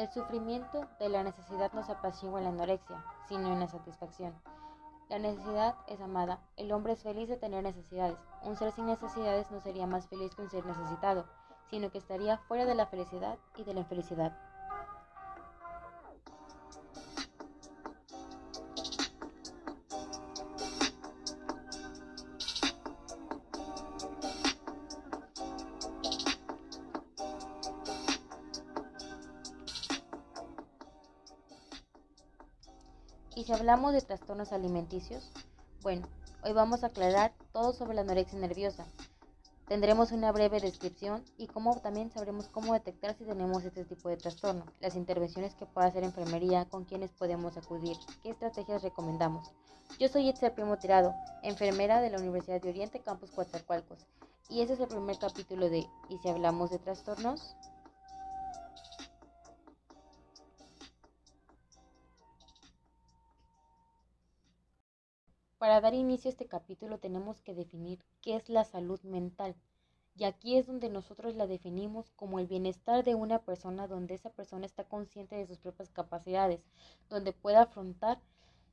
El sufrimiento de la necesidad no se apacigua en la anorexia, sino en la satisfacción. La necesidad es amada. El hombre es feliz de tener necesidades. Un ser sin necesidades no sería más feliz que un ser necesitado, sino que estaría fuera de la felicidad y de la infelicidad. Y si hablamos de trastornos alimenticios, bueno, hoy vamos a aclarar todo sobre la anorexia nerviosa. Tendremos una breve descripción y cómo también sabremos cómo detectar si tenemos este tipo de trastorno, las intervenciones que puede hacer enfermería, con quienes podemos acudir, qué estrategias recomendamos. Yo soy Itzel Primo Tirado, enfermera de la Universidad de Oriente, Campus Coatzacoalcos, y este es el primer capítulo de ¿Y si hablamos de trastornos? Para dar inicio a este capítulo tenemos que definir qué es la salud mental. Y aquí es donde nosotros la definimos como el bienestar de una persona donde esa persona está consciente de sus propias capacidades, donde pueda afrontar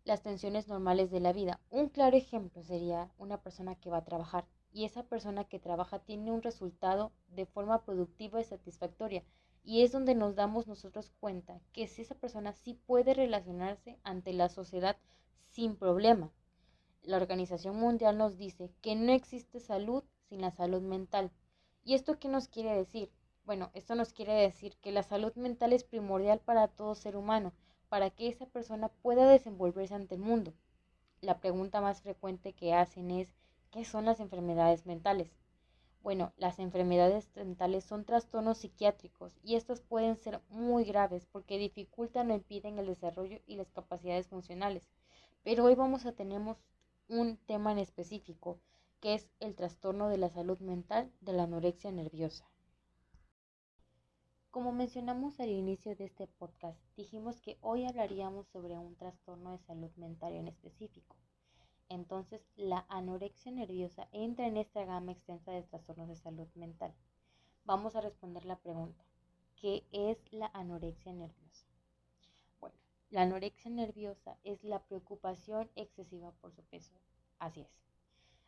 las tensiones normales de la vida. Un claro ejemplo sería una persona que va a trabajar y esa persona que trabaja tiene un resultado de forma productiva y satisfactoria. Y es donde nos damos nosotros cuenta que si esa persona sí puede relacionarse ante la sociedad sin problema, la Organización Mundial nos dice que no existe salud sin la salud mental. ¿Y esto qué nos quiere decir? Bueno, esto nos quiere decir que la salud mental es primordial para todo ser humano, para que esa persona pueda desenvolverse ante el mundo. La pregunta más frecuente que hacen es, ¿qué son las enfermedades mentales? Bueno, las enfermedades mentales son trastornos psiquiátricos y estos pueden ser muy graves porque dificultan o impiden el desarrollo y las capacidades funcionales. Pero hoy vamos a tener un tema en específico, que es el trastorno de la salud mental de la anorexia nerviosa. Como mencionamos al inicio de este podcast, dijimos que hoy hablaríamos sobre un trastorno de salud mental en específico. Entonces, la anorexia nerviosa entra en esta gama extensa de trastornos de salud mental. Vamos a responder la pregunta, ¿qué es la anorexia nerviosa? La anorexia nerviosa es la preocupación excesiva por su peso. Así es.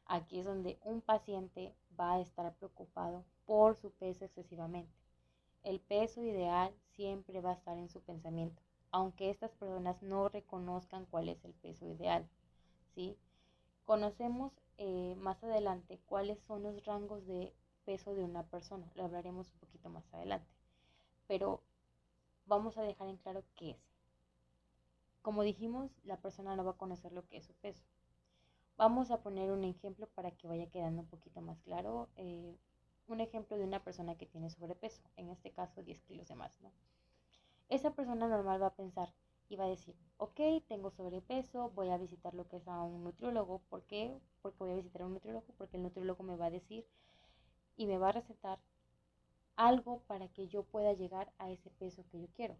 Aquí es donde un paciente va a estar preocupado por su peso excesivamente. El peso ideal siempre va a estar en su pensamiento, aunque estas personas no reconozcan cuál es el peso ideal. ¿sí? Conocemos eh, más adelante cuáles son los rangos de peso de una persona. Lo hablaremos un poquito más adelante. Pero vamos a dejar en claro qué es. Como dijimos, la persona no va a conocer lo que es su peso. Vamos a poner un ejemplo para que vaya quedando un poquito más claro. Eh, un ejemplo de una persona que tiene sobrepeso, en este caso 10 kilos de más, ¿no? Esa persona normal va a pensar y va a decir, ok, tengo sobrepeso, voy a visitar lo que es a un nutriólogo. ¿Por qué? Porque voy a visitar a un nutriólogo, porque el nutriólogo me va a decir y me va a recetar algo para que yo pueda llegar a ese peso que yo quiero.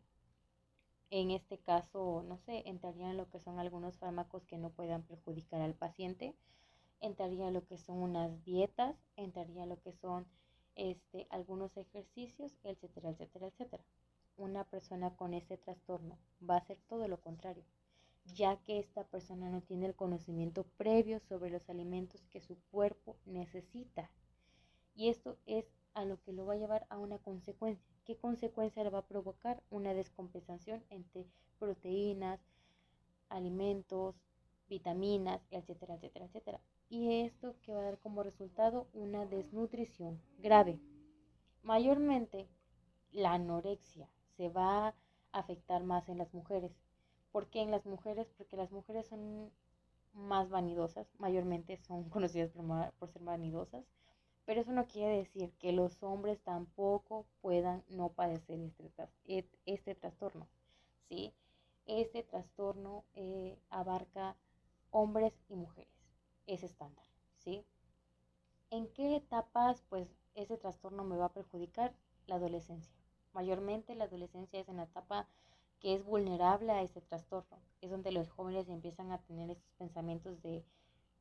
En este caso, no sé, entraría en lo que son algunos fármacos que no puedan perjudicar al paciente, entraría en lo que son unas dietas, entraría en lo que son este, algunos ejercicios, etcétera, etcétera, etcétera. Una persona con este trastorno va a hacer todo lo contrario, ya que esta persona no tiene el conocimiento previo sobre los alimentos que su cuerpo necesita. Y esto es a lo que lo va a llevar a una consecuencia. ¿Qué consecuencia le va a provocar? Una descompensación entre proteínas, alimentos, vitaminas, etcétera, etcétera, etcétera. Y esto que va a dar como resultado una desnutrición grave. Mayormente la anorexia se va a afectar más en las mujeres. ¿Por qué en las mujeres? Porque las mujeres son más vanidosas, mayormente son conocidas por, por ser vanidosas pero eso no quiere decir que los hombres tampoco puedan no padecer este, este trastorno. ¿sí? Este trastorno eh, abarca hombres y mujeres. Es estándar. ¿sí? ¿En qué etapas pues ese trastorno me va a perjudicar? La adolescencia. Mayormente la adolescencia es en la etapa que es vulnerable a este trastorno. Es donde los jóvenes empiezan a tener estos pensamientos de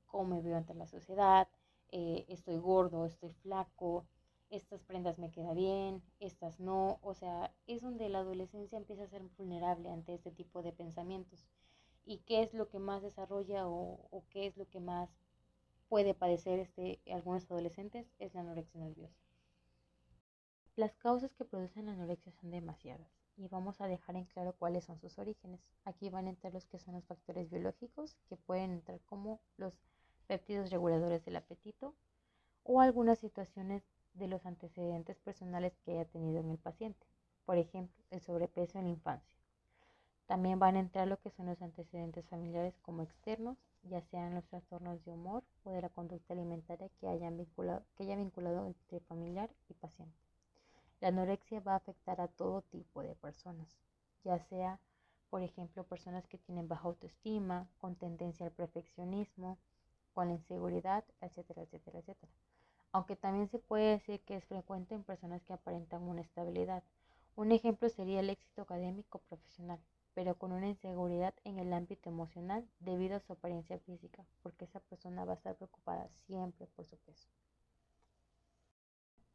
cómo me veo ante la sociedad, eh, estoy gordo, estoy flaco, estas prendas me quedan bien, estas no, o sea, es donde la adolescencia empieza a ser vulnerable ante este tipo de pensamientos. ¿Y qué es lo que más desarrolla o, o qué es lo que más puede padecer este, algunos adolescentes? Es la anorexia nerviosa. Las causas que producen la anorexia son demasiadas y vamos a dejar en claro cuáles son sus orígenes. Aquí van a entrar los que son los factores biológicos, que pueden entrar como los péptidos reguladores del apetito o algunas situaciones de los antecedentes personales que haya tenido en el paciente, por ejemplo, el sobrepeso en la infancia. También van a entrar lo que son los antecedentes familiares como externos, ya sean los trastornos de humor o de la conducta alimentaria que, hayan vinculado, que haya vinculado entre familiar y paciente. La anorexia va a afectar a todo tipo de personas, ya sea, por ejemplo, personas que tienen baja autoestima, con tendencia al perfeccionismo, con la inseguridad, etcétera, etcétera, etcétera aunque también se puede decir que es frecuente en personas que aparentan una estabilidad. Un ejemplo sería el éxito académico profesional, pero con una inseguridad en el ámbito emocional debido a su apariencia física, porque esa persona va a estar preocupada siempre por su peso.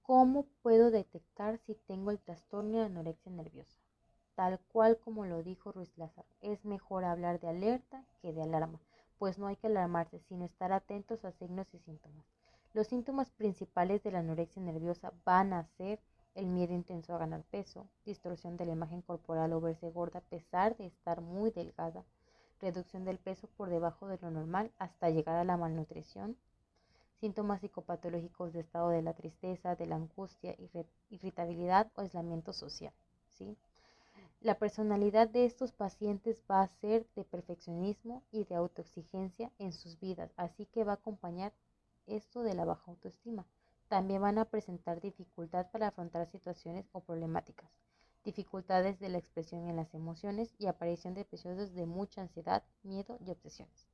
¿Cómo puedo detectar si tengo el trastorno de anorexia nerviosa? Tal cual como lo dijo Ruiz Lázaro, es mejor hablar de alerta que de alarma, pues no hay que alarmarse, sino estar atentos a signos y síntomas. Los síntomas principales de la anorexia nerviosa van a ser el miedo intenso a ganar peso, distorsión de la imagen corporal o verse gorda a pesar de estar muy delgada, reducción del peso por debajo de lo normal hasta llegar a la malnutrición, síntomas psicopatológicos de estado de la tristeza, de la angustia, irritabilidad o aislamiento social. ¿sí? La personalidad de estos pacientes va a ser de perfeccionismo y de autoexigencia en sus vidas, así que va a acompañar esto de la baja autoestima. También van a presentar dificultad para afrontar situaciones o problemáticas, dificultades de la expresión en las emociones y aparición de episodios de mucha ansiedad, miedo y obsesiones.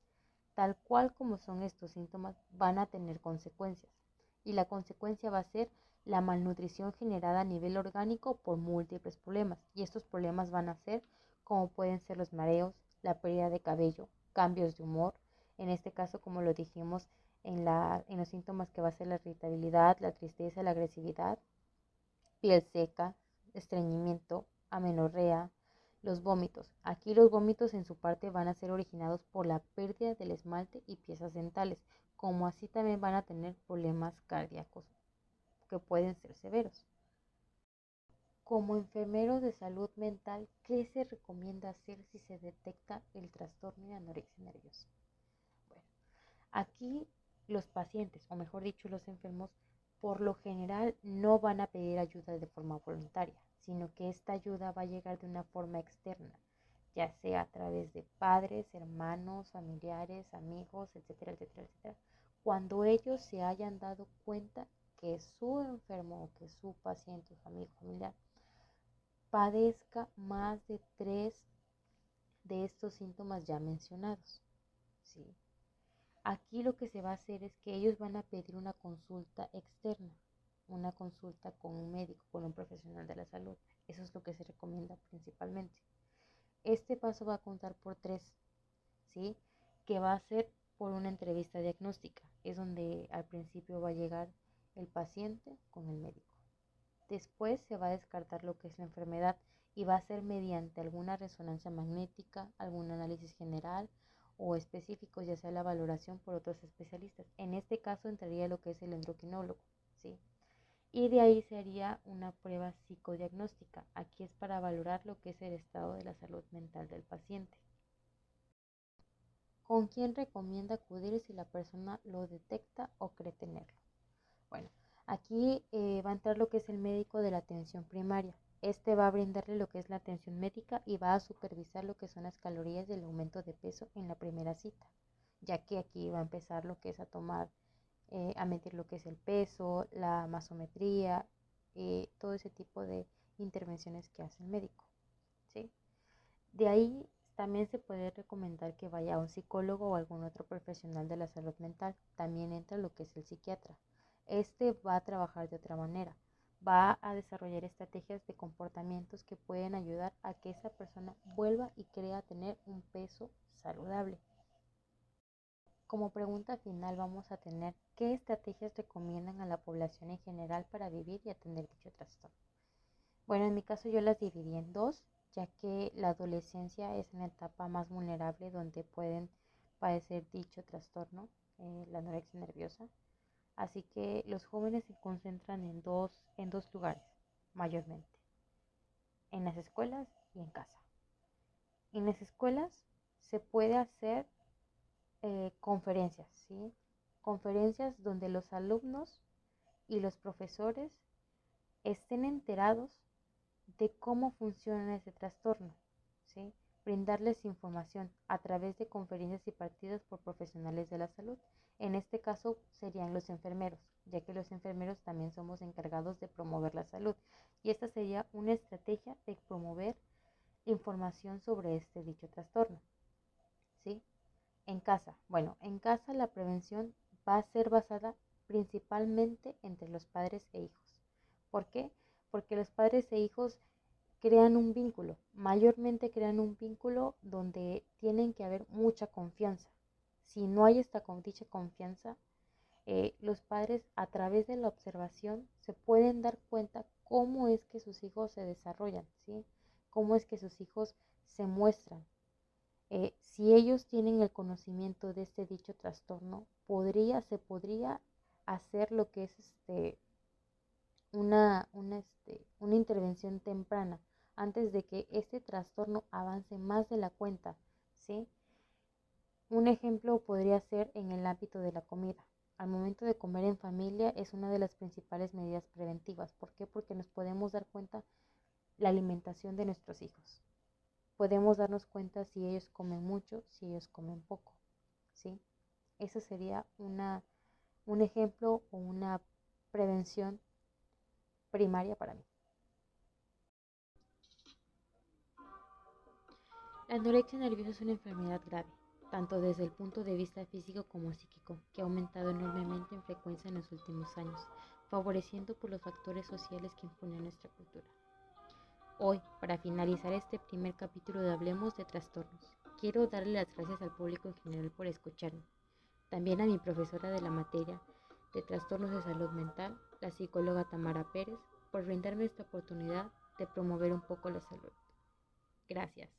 Tal cual como son estos síntomas, van a tener consecuencias. Y la consecuencia va a ser la malnutrición generada a nivel orgánico por múltiples problemas. Y estos problemas van a ser como pueden ser los mareos, la pérdida de cabello, cambios de humor, en este caso como lo dijimos, en, en los síntomas que va a ser la irritabilidad, la tristeza, la agresividad, piel seca, estreñimiento, amenorrea, los vómitos. Aquí los vómitos en su parte van a ser originados por la pérdida del esmalte y piezas dentales, como así también van a tener problemas cardíacos que pueden ser severos. Como enfermero de salud mental, ¿qué se recomienda hacer si se detecta el trastorno de anorexia nerviosa? Bueno, aquí los pacientes, o mejor dicho, los enfermos, por lo general no van a pedir ayuda de forma voluntaria, sino que esta ayuda va a llegar de una forma externa, ya sea a través de padres, hermanos, familiares, amigos, etcétera, etcétera, etcétera, cuando ellos se hayan dado cuenta que su enfermo o que su paciente, su amigo, familiar, padezca más de tres de estos síntomas ya mencionados. ¿sí? Aquí lo que se va a hacer es que ellos van a pedir una consulta externa, una consulta con un médico, con un profesional de la salud. Eso es lo que se recomienda principalmente. Este paso va a contar por tres, ¿sí? Que va a ser por una entrevista diagnóstica. Es donde al principio va a llegar el paciente con el médico. Después se va a descartar lo que es la enfermedad y va a ser mediante alguna resonancia magnética, algún análisis general o específicos, ya sea la valoración por otros especialistas. En este caso entraría lo que es el endocrinólogo, ¿sí? Y de ahí sería una prueba psicodiagnóstica. Aquí es para valorar lo que es el estado de la salud mental del paciente. ¿Con quién recomienda acudir si la persona lo detecta o cree tenerlo? Bueno, aquí eh, va a entrar lo que es el médico de la atención primaria. Este va a brindarle lo que es la atención médica y va a supervisar lo que son las calorías del aumento de peso en la primera cita, ya que aquí va a empezar lo que es a tomar, eh, a medir lo que es el peso, la masometría, eh, todo ese tipo de intervenciones que hace el médico. ¿sí? De ahí también se puede recomendar que vaya a un psicólogo o algún otro profesional de la salud mental. También entra lo que es el psiquiatra. Este va a trabajar de otra manera va a desarrollar estrategias de comportamientos que pueden ayudar a que esa persona vuelva y crea tener un peso saludable. como pregunta final vamos a tener qué estrategias recomiendan a la población en general para vivir y atender dicho trastorno. Bueno, en mi caso yo las dividí en dos, ya que la adolescencia es una etapa más vulnerable donde pueden padecer dicho trastorno, eh, la anorexia nerviosa. Así que los jóvenes se concentran en dos, en dos lugares, mayormente, en las escuelas y en casa. En las escuelas se puede hacer eh, conferencias, ¿sí? Conferencias donde los alumnos y los profesores estén enterados de cómo funciona ese trastorno. Brindarles información a través de conferencias y partidos por profesionales de la salud. En este caso serían los enfermeros, ya que los enfermeros también somos encargados de promover la salud. Y esta sería una estrategia de promover información sobre este dicho trastorno. ¿Sí? En casa. Bueno, en casa la prevención va a ser basada principalmente entre los padres e hijos. ¿Por qué? Porque los padres e hijos crean un vínculo, mayormente crean un vínculo donde tienen que haber mucha confianza. Si no hay esta dicha confianza, eh, los padres a través de la observación se pueden dar cuenta cómo es que sus hijos se desarrollan, ¿sí? cómo es que sus hijos se muestran. Eh, si ellos tienen el conocimiento de este dicho trastorno, podría, se podría hacer lo que es este, una, una, este, una intervención temprana antes de que este trastorno avance más de la cuenta, ¿sí? Un ejemplo podría ser en el ámbito de la comida. Al momento de comer en familia es una de las principales medidas preventivas. ¿Por qué? Porque nos podemos dar cuenta la alimentación de nuestros hijos. Podemos darnos cuenta si ellos comen mucho, si ellos comen poco. ¿sí? Eso sería una, un ejemplo o una prevención primaria para mí. La anorexia nerviosa es una enfermedad grave, tanto desde el punto de vista físico como psíquico, que ha aumentado enormemente en frecuencia en los últimos años, favoreciendo por los factores sociales que imponen nuestra cultura. Hoy, para finalizar este primer capítulo de Hablemos de Trastornos, quiero darle las gracias al público en general por escucharme. También a mi profesora de la materia de Trastornos de Salud Mental, la psicóloga Tamara Pérez, por brindarme esta oportunidad de promover un poco la salud. Gracias.